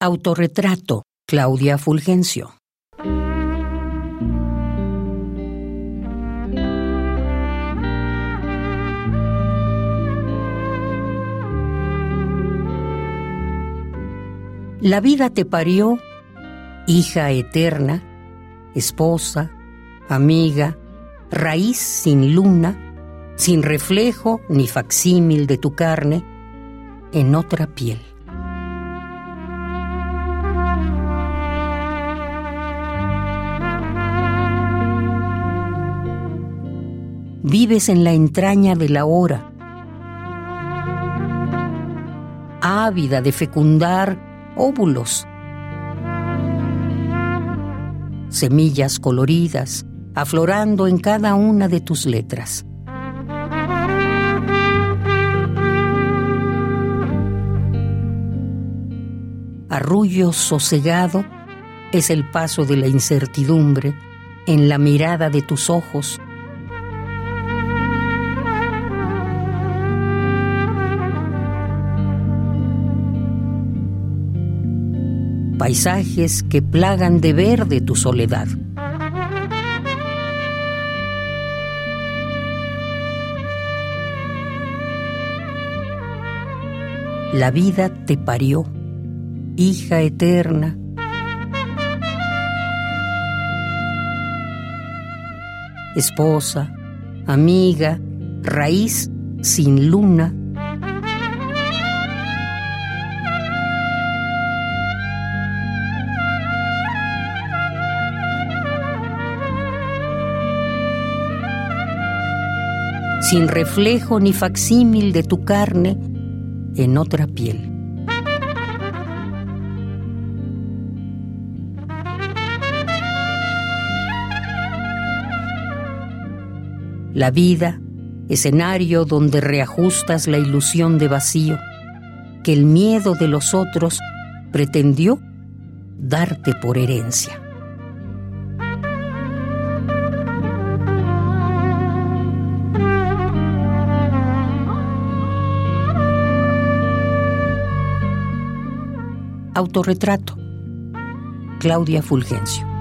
Autorretrato, Claudia Fulgencio. La vida te parió, hija eterna, esposa, amiga, raíz sin luna, sin reflejo ni facsímil de tu carne, en otra piel. Vives en la entraña de la hora, ávida de fecundar óvulos, semillas coloridas aflorando en cada una de tus letras. Arrullo sosegado es el paso de la incertidumbre en la mirada de tus ojos paisajes que plagan de verde tu soledad. La vida te parió, hija eterna. Esposa, amiga, raíz sin luna sin reflejo ni facsímil de tu carne en otra piel. La vida, escenario donde reajustas la ilusión de vacío que el miedo de los otros pretendió darte por herencia. Autorretrato. Claudia Fulgencio.